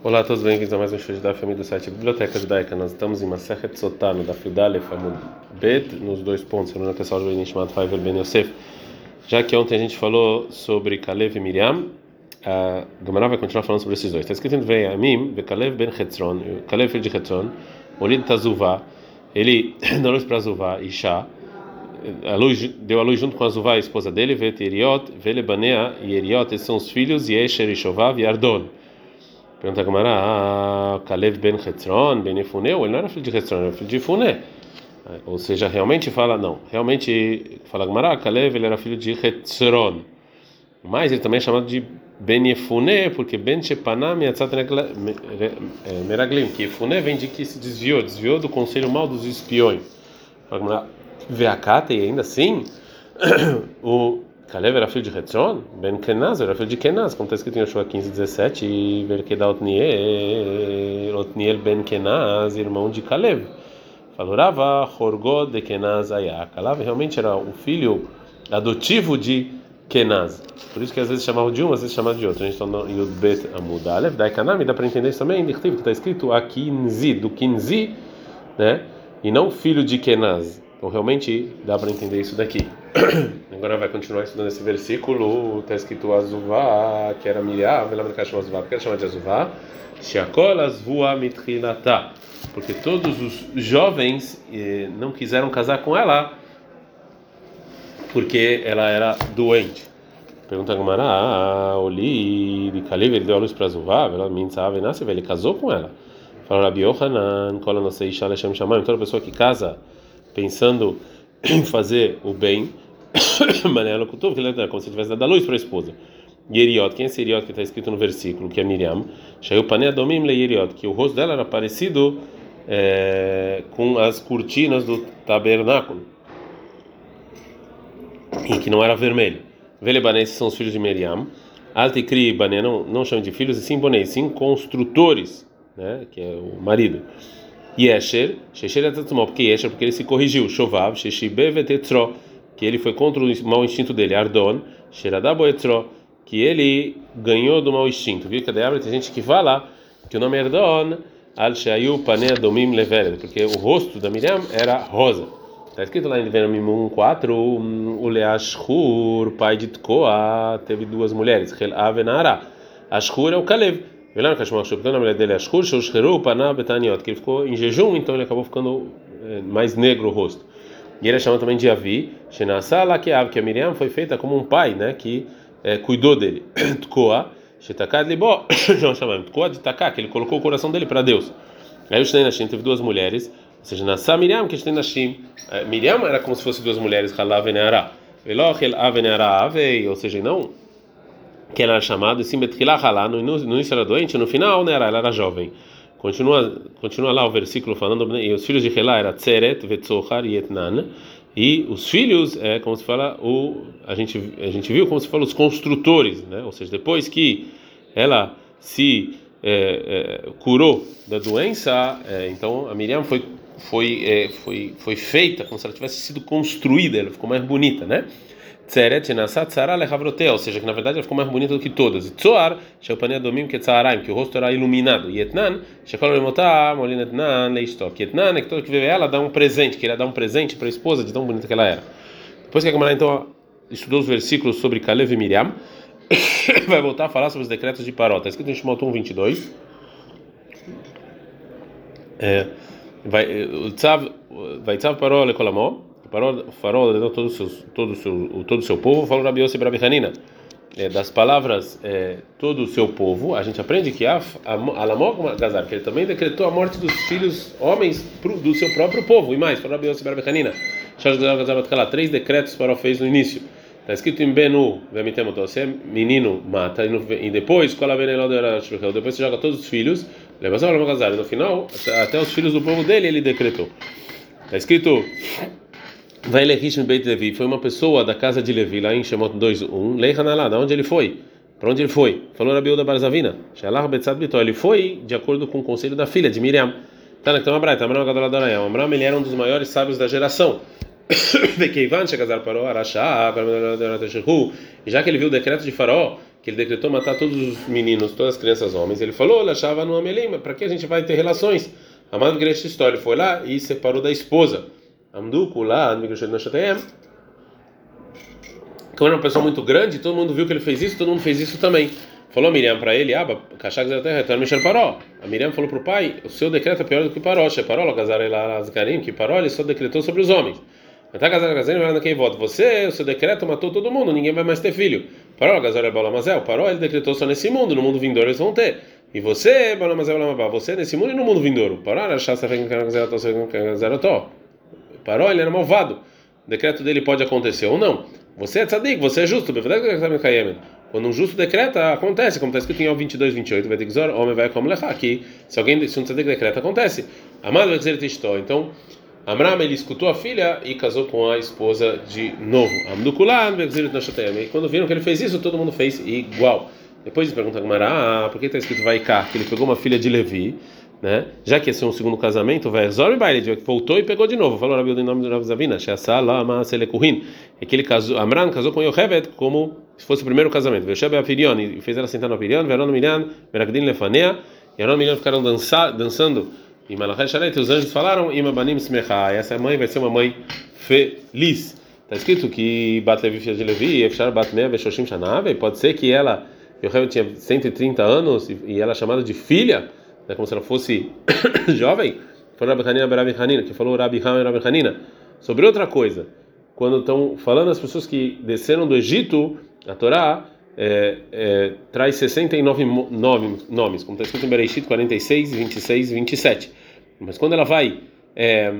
Olá a todos, bem-vindos a mais um show da família do site Biblioteca Judaica. Nós estamos em Masechet Sotá, no Daf Yudalef Amud Bet, nos dois pontos, no Natassal Joelin chamado Faivel Ben Yosef. Já que ontem a gente falou sobre Kalev e Miriam, a Gamara vai continuar falando sobre esses dois. Está escrito em Vei Amim, Kalev Ben Chetzron, Kalev filho de Chetzron, Olid Tazuvá, ele deu luz para Azuvá, Isha, a luz, deu a luz junto com Azuvá, a esposa dele, Vet Eriot, Velebanea e Eriot, esses são os filhos, Yesher, Ishovav e Ardon. Pergunta a Gamara, Kalev ben Hetzron, ben Efune, ou ele não era filho de Hetzron, era filho de Efune. Ou seja, realmente fala, não, realmente fala Gamara, Kalev ele era filho de Hetzron. Mas ele também é chamado de Ben Efune, porque Ben Shepanah Miatzat Meraglim, que Efune vem de que se desviou, desviou do conselho mal dos espiões. Fala Gamara, Veakate, e ainda assim, o Kalev era filho de Hetzron, Ben Kenaz era filho de Kenaz, como está escrito em Yoshua 15, 17, e Verkeda Otniel, Otniel Ben Kenaz, irmão de Kalev. Falorava Horgod de Kenaz Ayak. Kalev realmente era o filho adotivo de Kenaz. Por isso que às vezes chamava de um, às vezes chamava de outro. A gente está no Yud Bet Amud Alev, da Ekanami, dá para entender isso também, que está escrito Akinzi, do Kinzi, né? E não filho de Kenaz. Então realmente dá para entender isso daqui. Agora vai continuar estudando esse versículo. Está escrito Azuvá, que era Miriam, ela chama Azuvá, porque ela chama de Azuvá. Shakol Azvua Mitrilata. Porque todos os jovens eh, não quiseram casar com ela porque ela era doente. Pergunta a Gamara, ah, Oli, de Kalev, ele deu a luz para Azuvá, ela mintzava nasce, ele casou com ela. Falou Rabi Yohanan, Kola não sei, Shalem Shamayim, toda pessoa que casa pensando em fazer o bem, Manela Kutov, que é como se tivesse dado a luz para a esposa. Yeriot, quem é esse Yeriot que está escrito no versículo, que é Miriam? Domim que o rosto dela era parecido é, com as cortinas do tabernáculo, e que não era vermelho. Velebanenses são os filhos de Miriam. Altikri e Bané não, não chamam de filhos, e sim bonei, sim construtores, né, que é o marido. Yesher, Shesher Atatzumó, porque Yesher, porque ele se corrigiu, Shovav, Sheshibe Vetetro, que ele foi contra o mau instinto dele, Ardon, Sheradabo Etro, que ele ganhou do mau instinto. Viu que tem gente que fala que o nome é Ardon, Al Shayu Panea Domim Levered, porque o rosto da Miriam era rosa. Está escrito lá em Devarim 1.4, o Leashur, pai de Tkoa, teve duas mulheres, Hel Avenara. Ashur é o Kalev. É Betaniot, que ele ficou em jejum, então ele acabou ficando mais negro o rosto. E ele é chamado também de Avi, que a Miriam foi feita como um pai, né, que é, cuidou dele. Tkoa, de Taká, que ele colocou o coração dele para Deus. Aí o Shnei teve duas mulheres, ou seja, Nasa Miriam, que Shnei Nashim, Miriam era como se fosse duas mulheres, Halav e ou seja, não que ela era chamada, sim, Betchilah no início era doente, no final, né, ela era jovem. Continua, continua lá o versículo falando, e os filhos de Helá era Tseret, Vetzohar e Etnan, e os filhos, é como se fala, o, a, gente, a gente viu como se fala os construtores, né, ou seja, depois que ela se é, é, curou da doença, é, então a Miriam foi, foi, foi, foi feita como se ela tivesse sido construída, ela ficou mais bonita, né? Tseret Nasat Tzara Lechavrotea, ou seja, que na verdade ela ficou mais bonita do que todas. Tzoar, Sheupania Domim Ketzaraim, que o rosto era iluminado. E Etnan, Shekol Lemotá, Molin Etnan, Leistok. Etnan é que todo que vê ela dá um presente, queria dar um presente para a esposa de tão bonita que ela era. Depois que a Gamara então estudou os versículos sobre Kalev e Miriam, vai voltar a falar sobre os decretos de Paró. Está escrito em Shemot 1, 22. É, vai, Tzav, vai Tzav Paró Lekolamó. O farol ordenou todo o seu, todo o seu, todo o seu povo, falou Rabi Yossi Rabi Hanina. É, das palavras é, todo o seu povo, a gente aprende que Alamog Gazar, que ele também decretou a morte dos filhos homens do seu próprio povo. E mais, falou Rabi Yossi Rabi Hanina. Três decretos o farol fez no início. Está escrito em Benu, você é menino, mata, e depois, depois você joga todos os filhos, e no final, até os filhos do povo dele ele decretou. Está escrito Vai Lehishim Beit Levi, foi uma pessoa da casa de Levi, lá em Shemot 2.1, Leihanalá, da onde ele foi? Para onde ele foi? Falou Rabiuda Barzavina, Shalah Betzad Bitó, ele foi de acordo com o conselho da filha de Miriam. Tá na cama Braita, Amram Gadoladorayam. Amram, ele era um dos maiores sábios da geração. Vekeivan Shekazar Paró, Arashá, já que ele viu o decreto de Faraó, que ele decretou matar todos os meninos, todas as crianças homens. Ele falou, achava no Amelim, para que a gente vai ter relações? Amado Gresh história, foi lá e separou da esposa. Amduku lá, como era uma pessoa muito grande, todo mundo viu que ele fez isso, todo mundo fez isso também. Falou Miriam para ele, Aba, Kashak Zeraterra, Michel Paró. A Miriam falou para o pai, o seu decreto é pior do que Paró. Paró, Lagazar Azgarim, que Paró ele só decretou sobre os homens. Tá casado casando, vai quem vota. Você, o seu decreto matou todo mundo, ninguém vai mais ter filho. Paró, Gazar é Balamazel. Paró, ele decretou só nesse mundo, no mundo vindouro eles vão ter. E você, Balamazel Lamabá, você nesse mundo e no mundo vindouro. Paró, Arachaça Paró, ele era malvado. O decreto dele pode acontecer ou não. Você é tzadik, você é justo. Quando um justo decreta, acontece, como está escrito em 22, 28, vai ter que homem vai como lechar, que se alguém, se um tzadik decreta, acontece. Amado vai dizer Então, Amram ele escutou a filha e casou com a esposa de novo. Amdukulan E quando viram que ele fez isso, todo mundo fez igual. Depois pergunta a ah, por que está escrito vai cá? Que ele pegou uma filha de Levi, né? Já que esse é um segundo casamento, vai Zor e voltou e pegou de novo. Falou Rabi em nome de Rav Zavina, Shasala Selekuhin. É que ele casou, Amram casou com Yochebed como se fosse o primeiro casamento. Veshebe Apirion e fez ela sentar no Apirion, Veron Miriam, Berakdin Lefanea, e Aron Miriam ficaram dançando e Malachai Shalet, os anjos falaram, Ima Banim Smecha, essa mãe vai ser uma mãe feliz. Está escrito que Bat Levi, filha de Levi, Efshar Bat Mea Veshoshim Shanave, pode ser que ela, Yochel tinha 130 anos e ela é chamada de filha, né, como se ela fosse jovem. Que falou Rabi Ham Rabi Hanina. Sobre outra coisa, quando estão falando as pessoas que desceram do Egito, a Torá é, é, traz 69 nomes, como está escrito em Bereshit 46, 26 e 27. Mas quando ela vai é,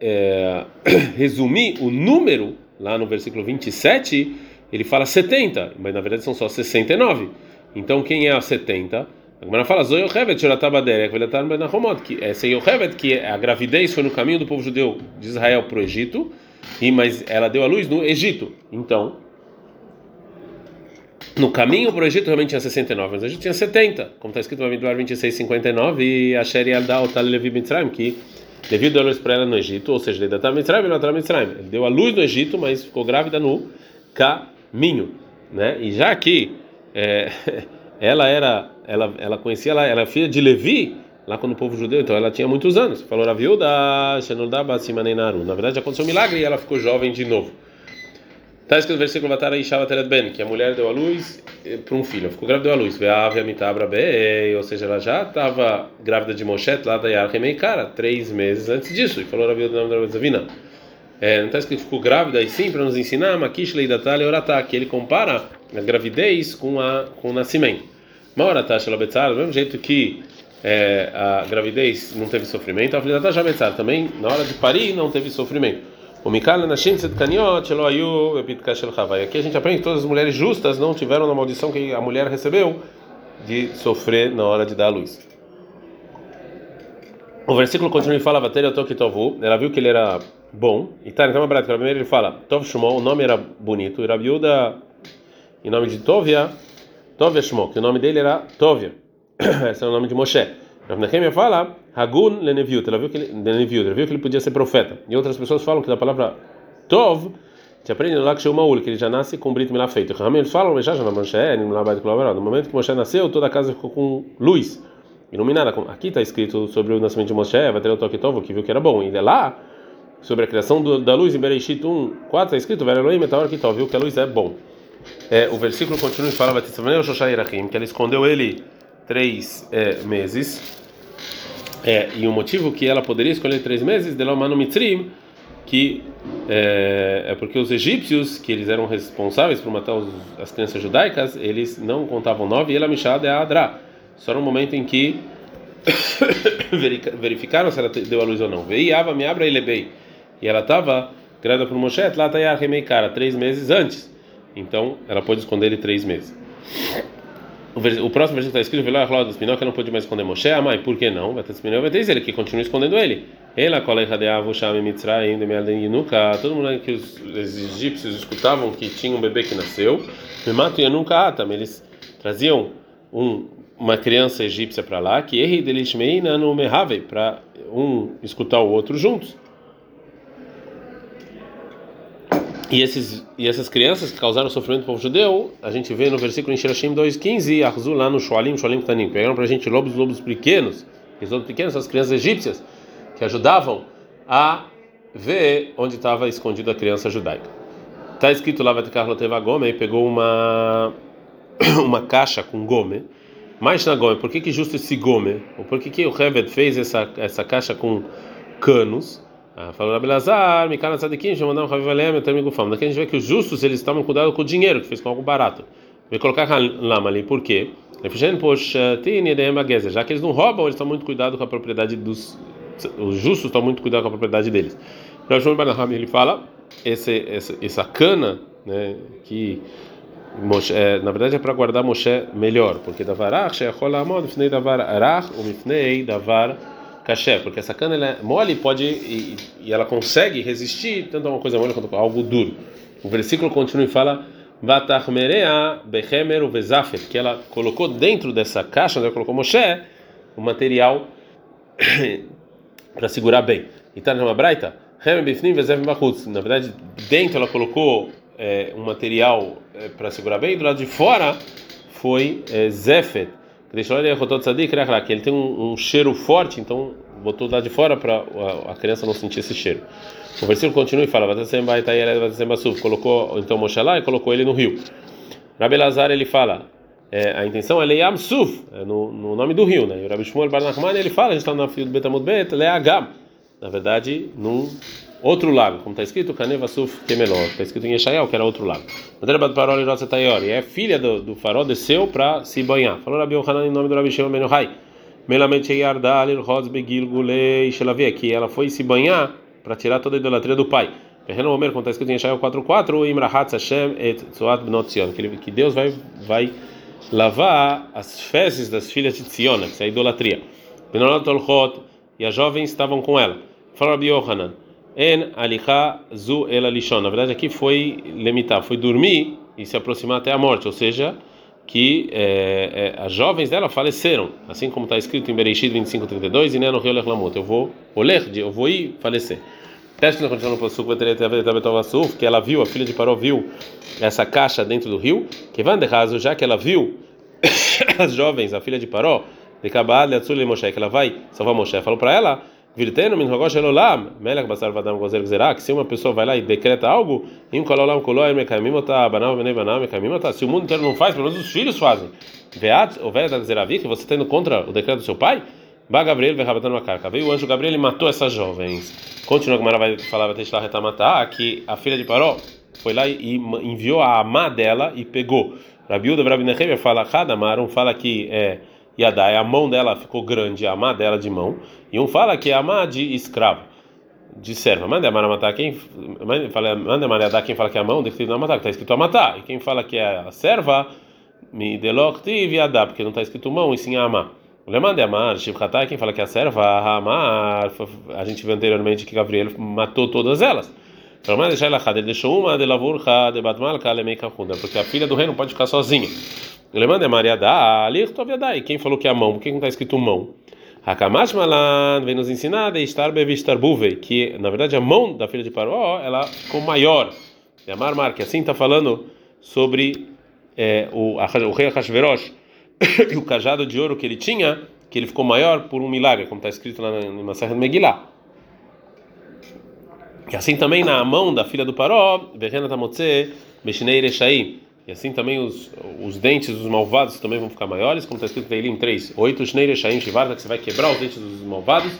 é resumir o número, lá no versículo 27, ele fala 70, mas na verdade são só 69. Então quem é a 70? Agora fala Zoyohevet Shoratabaderek Velatar que essa Yohevet, que a gravidez foi no caminho do povo judeu de Israel para o Egito, e mas ela deu a luz no Egito. Então, no caminho para o Egito realmente tinha 69, mas o Egito tinha 70, como está escrito no Amiduar 26, 59, e a Sheri Tal Levi Mitzrayim, que devido a luz para ela no Egito, ou seja, ele deu Mitzrayim, ele Mitzrayim. Ele deu a luz no Egito, mas ficou grávida no caminho, né? E já que é, ela era, ela, ela conhecia, ela era filha de Levi, lá quando o povo judeu, então ela tinha muitos anos. Falou a viúva, Na verdade aconteceu um milagre e ela ficou jovem de novo. Está escrito no versículo Vatara Ishava Telet Ben, que a mulher deu a luz eh, para um filho, ficou grávida deu a luz. Ou seja, ela já estava grávida de Moshe, lá da Yarhemei Cara, três meses antes disso. E falou a vida do nome da Zavina. É, não está escrito que ficou grávida, e sim, para nos ensinar, Makish Leidatale Oratá, que ele compara a gravidez com, a, com o nascimento. Maoratá Shalabetzar, do mesmo jeito que é, a gravidez não teve sofrimento, a Flidatá Shabetzar também, na hora de parir, não teve sofrimento. O Mikal Nashim Tzedkaniot Shelo Ayu Bepitka Shel Havai. Aqui a gente aprende que todas as mulheres justas não tiveram a maldição que a mulher recebeu de sofrer na hora de dar a luz. O versículo continua e fala: Vater Tokitovu. Ela viu que ele era bom. E tá, então, é primeiro ele fala: Tov Shumon, o nome era bonito. E Rabiuda, em nome de Tovia, Tovia que o nome dele era Tovia. Esse é o nome de Moshe. Rav Nehemia fala Hagun leneviut, ela viu que ele, leneviut, ela viu que ele podia ser profeta. E outras pessoas falam que da palavra Tov, te aprende lá que Maul, que ele já nasce com Brit Milá feito. Eles falam, já já no momento que Moshe nasceu, toda a casa ficou com luz, iluminada. Aqui está escrito sobre o nascimento de Moshe, vai ter o toque Tov, que viu que era bom. E lá, sobre a criação do, da luz em Bereshit 1, 4, está escrito, Vera Elohim, Metal Tov, viu que a luz é bom. É, o versículo continua e fala, que ela escondeu ele três é, meses é, e o motivo que ela poderia escolher três meses, de Lomano Mitrim, que é, é, porque os egípcios, que eles eram responsáveis por matar os, as crianças judaicas, eles não contavam nove e ela Mishad é Adra. Só no momento em que verificaram se ela deu a luz ou não. Veiava me abra e lebei. E ela estava grávida por Moshe, lá está a cara três meses antes. Então ela pôde esconder ele três meses. O, o próximo versículo está escrito: Veló Arló dos Pinó, que não pôde mais esconder Moshe. Ah, mãe, por que não? Vai ter vai ter ele que continua escondendo ele. Ela coleja de Avusham e Mitzrayim de Meaden Yinuka. Todo mundo que os, os egípcios escutavam que tinha um bebê que nasceu. Me mato Yanuka Atam. Eles traziam um, uma criança egípcia para lá, que erre delishmeina no Mehave, para um escutar o outro juntos. E, esses, e essas crianças que causaram sofrimento para o povo judeu, a gente vê no versículo em Shirashim 2,15, Arzu lá no Shoalim, Shoalim Tanim, pegaram para a gente lobos, lobos pequenos, os lobos pequenos, as crianças egípcias, que ajudavam a ver onde estava escondida a criança judaica. Está escrito lá, vai ter Gome, e pegou uma, uma caixa com gome, mais na gome, por que, que justo esse gome? Ou por que, que o Hevet fez essa, essa caixa com canos? Ah, falou Abelazar, Mikana Tzadikim, Shamanam Chavivalem, Etermi Gufam. Daqui a gente vê que os justos eles estavam cuidado com o dinheiro, que fez com algo barato. Vou colocar lama ali, por quê? Já que eles não roubam, eles estão muito cuidado com a propriedade dos. Os justos estão muito cuidado com a propriedade deles. Ele fala, esse, essa, essa cana, né, que Moshe, é, na verdade é para guardar Moshe melhor, porque davarach sheachol amod mifnei davar arach ou mifnei davar caché, porque essa cana é mole pode e, e, ela consegue resistir tanto a uma coisa mole quanto a algo duro. O versículo continua e fala bechemer que ela colocou dentro dessa caixa onde ela colocou Moshe o material para segurar bem. E tá numa braita, na verdade dentro ela colocou é, um material é, para segurar bem, do lado de fora foi é, Zefet que ele tem um, um, cheiro forte, então botou lá de fora para a, a, criança não sentir esse cheiro. O versículo continua e fala: colocou então Moshe lá e colocou ele no rio. Rabi Lazar ele fala: é, a intenção é Leiam Suf, é no, no, nome do rio, né? E o Rabi Shmuel Bar Nachman ele fala: a gente está no fio do Betamud Bet, Leagam, na verdade, num outro lago, como está escrito, Kaneva Suf Kemelor, está escrito em Eshael, que era outro lago. E é filha do, do farol, desceu para se banhar. Falou Rabi Yohanan em nome do Rabi Shimon Ben Yochai. Melamed Yardal Irhoz Begil Gulei Shelavia, que ela foi se banhar para tirar toda a idolatria do pai. Perreno como está escrito em Eshael 4.4, Imrahat Hashem et Tzoat Bnot Zion, que Deus vai, vai lavar as fezes das filhas de Tzion, que é a idolatria. Benolat Olchot, e as jovens estavam com ela. Falou Rabi Yohanan. En alicha zu el alishon. Na verdade, aqui foi limitar, foi dormir e se aproximar até a morte, ou seja, que é, é, as jovens dela faleceram, assim como está escrito em Bereshit 25:32 e nem no rio Leclamot. Eu vou oler, eu vou ir falecer. Teste na condição possuco que ela viu, a filha de Paró viu essa caixa dentro do rio, que vai de raso, já que ela viu as jovens, a filha de Paró, de Kabal, Moshe, que ela vai salvar Moshe, falou para ela Virteno min rogosh elolam, melech basar vadam gozer gzerak. Se uma pessoa vai lá e decreta algo, im kololam koloi mekamim ota, banal venei banal mekamim ota. Se o mundo inteiro não faz, pelo menos os filhos fazem. Veat, o velho da gzeravi, que você está indo contra o decreto do seu pai? Ba Gabriel uma carca. Veio o anjo Gabriel e matou essas jovens. Continua que Mara vai falar, vai deixar matar que a filha de Paró foi lá e enviou a amá dela e pegou. Rabiuda Rabi Nehemia fala, Hadamar, um fala que é Yadai, a mão dela ficou grande, a má dela de mão, e um fala que é a má de escravo, de serva. Manda a matar quem fala, manda a quem fala que é a mão, está matar, está escrito a matar. E quem fala que é a serva, me deloctive Yadá, porque não está escrito mão, e sim a amar. Lemande amar, Shivchatai, quem fala que é a serva, a amar, a gente viu anteriormente que Gabriel matou todas elas. Ele deixou uma de de porque a filha do rei não pode ficar sozinha. Lemanda Maria da E quem falou que é a mão? Por que não está escrito mão? Hakamash vem nos ensinar de estar bevistar buve, que na verdade a mão da filha de Paró ela ficou maior. É Amar Mar, que assim está falando sobre é, o, o rei Hashverosh e o cajado de ouro que ele tinha, que ele ficou maior por um milagre, como está escrito lá na Maserha de Megillah. E assim também na mão da filha do Paró, Verena Tamotze, Beshinei Reshai e assim também os, os dentes dos malvados também vão ficar maiores, como está escrito em Eilim 3. Oito Shneire Shaim Shivarta, que você vai quebrar os dentes dos malvados.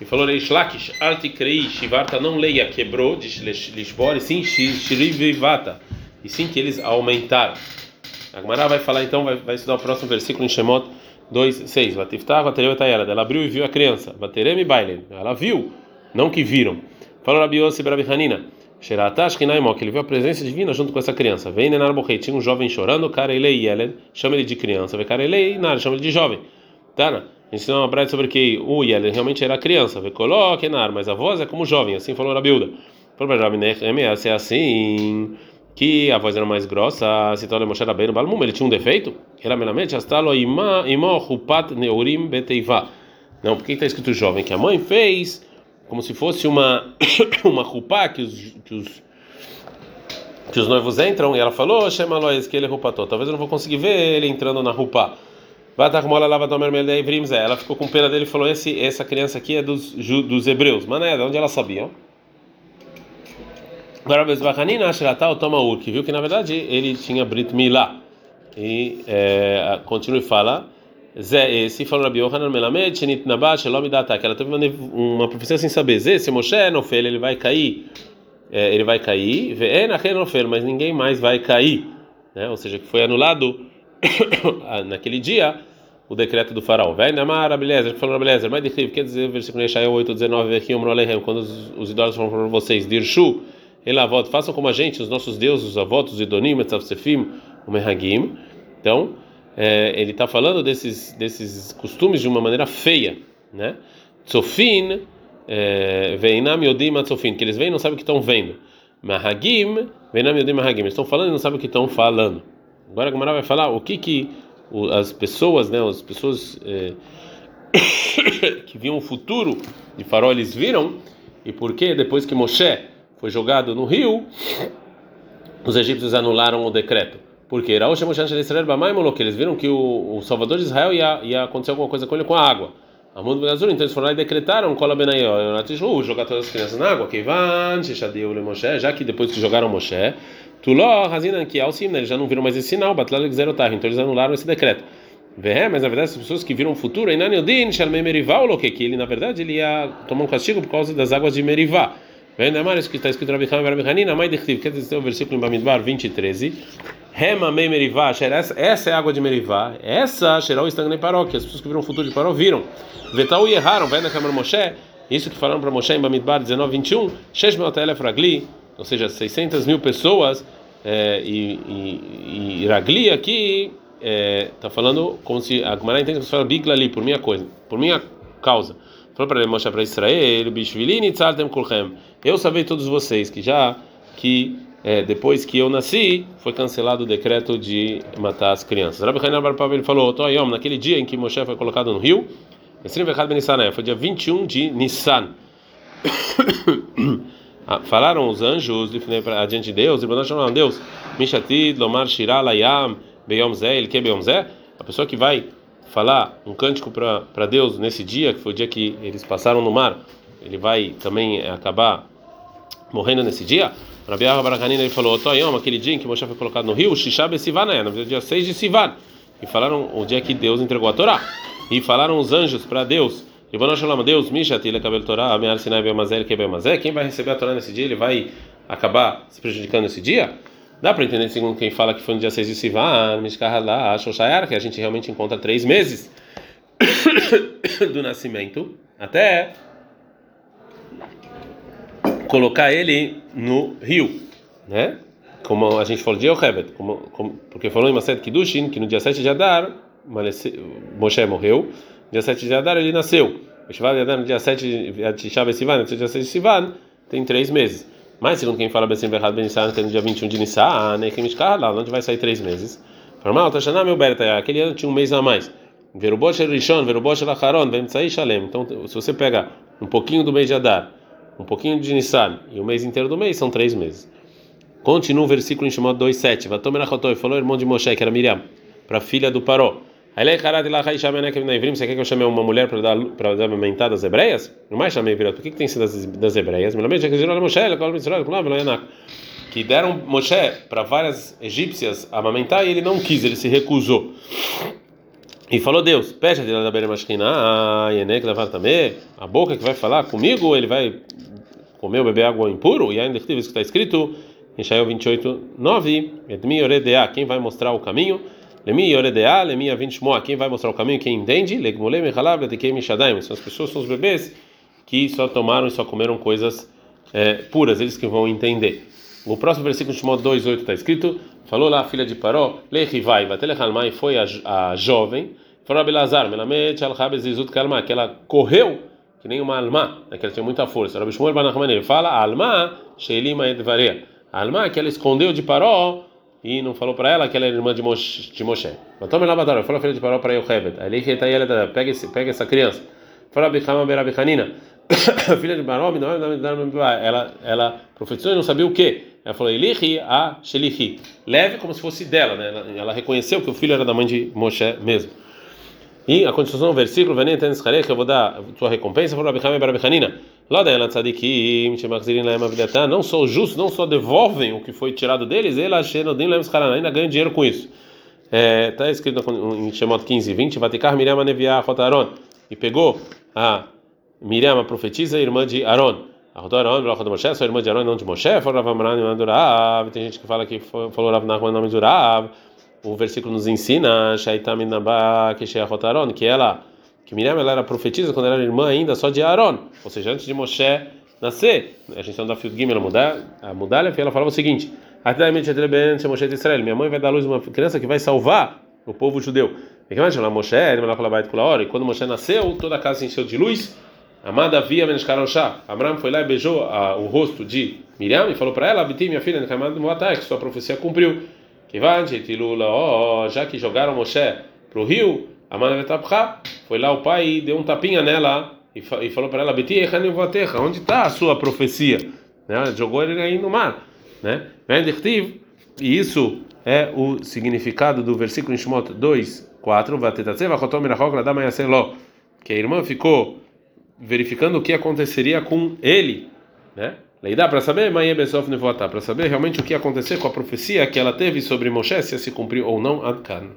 E falou Reish Lakish, Altikrei Shivarta, não leia quebrou, de Lishbor, e sim Shirivivata. E sim que eles aumentaram. A Gemara vai falar então, vai, vai estudar o próximo versículo em Shemot 2, 6. Vatiftah, Vatereu. Ela abriu e viu a criança. Vaterem e Bailen. Ela viu, não que viram. Falou Rabi Yossi Brabi Hanina que ele viu a presença divina junto com essa criança. Vem Nenar tinha um jovem chorando, cara ele Yelen, chama ele de criança, vê cara ele Nar, chama ele de jovem. Tana, ensinou uma praia sobre que o Yelen realmente era criança, vê coloque Nar, mas a voz é como jovem, assim falou Rabiuda. Falou para Rabi Nehemia, se é assim, que a voz era mais grossa, se torna Moshe Rabbeinu Balmum, ele tinha um defeito? Era meramente astalo imo rupat neurim beteiva. Não, porque está escrito jovem, que a mãe fez como se fosse uma uma rupá que os, que os que os noivos entram e ela falou, chama Lois que ele rupatou. Talvez eu não vou conseguir ver ele entrando na rupa. Ela ficou com pena dele e falou: Esse, essa criança aqui é dos, dos hebreus. Mané, de onde ela sabia? Sheratal, toma que viu que na verdade ele tinha Brit Milá. E é, continua e fala: Zé, esse falou Rabi Yohanan Melamed, Shenit Nabat, Shalom Data, que ela teve uma, profecia sem saber. Zé, se Moshe não fez, ele vai cair. É, ele vai cair, é mas ninguém mais vai cair, né? Ou seja, que foi anulado naquele dia o decreto do faraó. Vai namar Abelezer, falou Abelezer, mas quer dizer, versículo Yeshayahu 8, 19, aqui, quando os, os idosos falam para vocês, Dirshu, Elavot, façam como a gente, os nossos deuses, os avós, os Idonim, Etzavsefim, o Merhagim. Então, é, ele está falando desses, desses costumes de uma maneira feia, né? Tzofin, é, Veinam Yodim Atzofin, que eles vêm e não sabem o que estão vendo. Mahagim, Veinam Yodim Mahagim, eles estão falando e não sabem o que estão falando. Agora a Gamara vai falar o que que as pessoas, né, as pessoas é, que viam o futuro de Farol, eles viram, e por que depois que Moshe foi jogado no rio, os egípcios anularam o decreto. Porque que eles viram que o, o Salvador de Israel ia, ia acontecer alguma coisa com ele com a água. Amund Então eles foram lá e decretaram jogar todas as crianças na água. Já que depois que jogaram Moshe, Tuló, Razinan, que ao eles já não viram mais esse sinal, Batlal Xerotar, então eles anularam esse decreto. Mas na verdade, as pessoas que viram o futuro, Inaniodin, Shalmei Merivá, o que ele na verdade ele ia tomar um castigo por causa das águas de Merivá. Vem da isso que está escrito Rabi Hanan, Rabi Hanina, mãe de Chtiv, quer dizer o versículo em Bamidbar 20 13. Rema mei Merivá, essa é a água de Merivá, essa Xerau Stangnei Paró, que as pessoas que viram o futuro de Paró viram. Vetau e erraram, vem na câmara Moshe, isso que falaram para Moshe em Bamidbar 19 21, Shesh Meotelef Ragli, ou seja, 600 mil pessoas, é, e, e, e Ragli aqui está é, falando como se a Gemara entende que você fala Bigla ali, por minha coisa, por minha causa. Falou para ele, mostrar para Israel, Bishvilini Tzaltem Kulchem. Eu sabei todos vocês que já que é, depois que eu nasci, foi cancelado o decreto de matar as crianças. Rabbi Hanan Bar ele falou, Toyom, naquele dia em que Moshe foi colocado no rio, foi dia 21 de Nissan. Ah, falaram os anjos adiante de Deus, e chamaram Deus, Mishatid, Lomar Shirah, Layam, Beyom Zé, quer Beyom Zé, a pessoa que vai falar um cântico para Deus nesse dia, que foi o dia que eles passaram no mar, ele vai também acabar morrendo nesse dia. Rabi Barakanina ele falou: Toyom, aquele dia em que Moshe foi colocado no rio, Shishab Sivan, é, no dia 6 de Sivan. E falaram o dia que Deus entregou a Torá. E falaram os anjos para Deus: Ribana Shalom, Deus, Mishatil, Kabel Torá, Amear Sinai Bemazel, Kebemazé. Quem vai receber a Torá nesse dia, ele vai acabar se prejudicando nesse dia? Dá para entender, segundo quem fala que foi no dia 6 de Sivan, Mishkahalá, Shoshayar, que a gente realmente encontra três meses do nascimento até colocar ele no rio, né? Como a gente falou de Yochebet, como, como, porque falou em Maset Kiddushin que no dia 7 de Adar Moshe morreu, no dia 7 de Adar ele nasceu. No dia 7 de Sivan, no dia 6 de Sivan, tem três meses. Mas segundo quem fala Bessim Berrad Ben Nissan, que é no dia 21 de Nissan, né, que lá, onde vai sair três meses. Normal, Tashaná meu Berta, aquele ano tinha um mês a mais. Verubosh Rishon, Verubosh Lacharon, Vemtsai Shalem. Então, se você pega um pouquinho do mês de Adar, um pouquinho de Nissan e o mês inteiro do mês, são três meses. Continua o versículo em Shemot 2,7. Vatomer Achotoy, falou irmão de Moshe, que era Miriam, para a filha do Paró. Você quer que eu chame uma mulher para dar para dar amamentar das hebreias? Não mais chamei virado. Por que, que tem sido das, das hebreias? Que deram Moshe para várias egípcias amamentar e ele não quis, ele se recusou. E falou Deus, peça de da levar também a boca que vai falar comigo, ele vai comer ou beber água impuro? E ainda isso que está escrito em Shael 28, 9, quem vai mostrar o caminho? Lemi Yoredea, Lemi Avintshmoa, quem vai mostrar o caminho, quem entende, Legmolem Echalav, Letekem Mishadaim, são as pessoas, são os bebês que só tomaram e só comeram coisas é, puras, eles que vão entender. O próximo versículo de Shimon 2,8 está escrito: falou lá a filha de Paró, Lechivai, Batelechalmai, foi a, a jovem, falou a Belazar, Melamet, Alchabezizut Kalma, que ela correu que nem uma alma, né, que ela tinha muita força. Rabbi Shmuel Banachman, ele fala: Alma, Sheilima Edvaria. Alma, que ela escondeu de Paró e não falou para ela que ela era irmã de Moshe. De Moshe. Tome lá Badar, falou a filha de Paró para. Ali que está ela, pega essa criança. Fala Bichama Berabihanina. filha de Baró, ela, ela profetizou e não sabia o que. Ela falou, Elihi a Shelihi. Leve como se fosse dela, né? Ela, ela, reconheceu que o filho era da mãe de Moshe mesmo. E a continuação do versículo, Venem Tenes que eu vou dar tua recompensa, falou Rabbi Hamé Barabichanina. Lá da ela tzadikim, shemachzirin laem avidatan, não só justos, não só devolvem o que foi tirado deles, ela shenodim laem ainda ganham dinheiro com isso. Está é, escrito em Shemot 15, 20, Vaticar Miriam Neviah Rotaron, e pegou a Miriam, a profetisa, irmã de Aaron. A Rotaron, Rocha de Moshe, sua irmã de Aaron, não de Moshe, falou Rav Amran, irmã de Urav, tem gente que fala que falou Rav Nachman, nome de Urav. O versículo nos ensina, Shaitam Nabá, que Rotaron, que ela, que Miriam ela era profetisa quando ela era irmã ainda só de Aaron, ou seja, antes de Moshe nascer. A gente no Field Gimel, a Mudalha, ela falava o seguinte. Minha mãe vai dar luz a uma criança que vai salvar o povo judeu. E quando Moshe nasceu, toda a casa se encheu de luz. Amada via Meneshkaroshá. Abraão foi lá e beijou a, o rosto de Miriam e falou para ela: Abiti, minha filha, que sua profecia cumpriu. Já que jogaram Moshe para o rio, foi lá o pai e deu um tapinha nela e falou para ela: Abiti, onde está a sua profecia? Né? Jogou ele aí no mar né? E isso é o significado do versículo em Shemot 2, 4, que a irmã ficou verificando o que aconteceria com ele, né? Leidá para saber, para saber realmente o que ia acontecer com a profecia que ela teve sobre Moshe, se se cumpriu ou não. Adkan.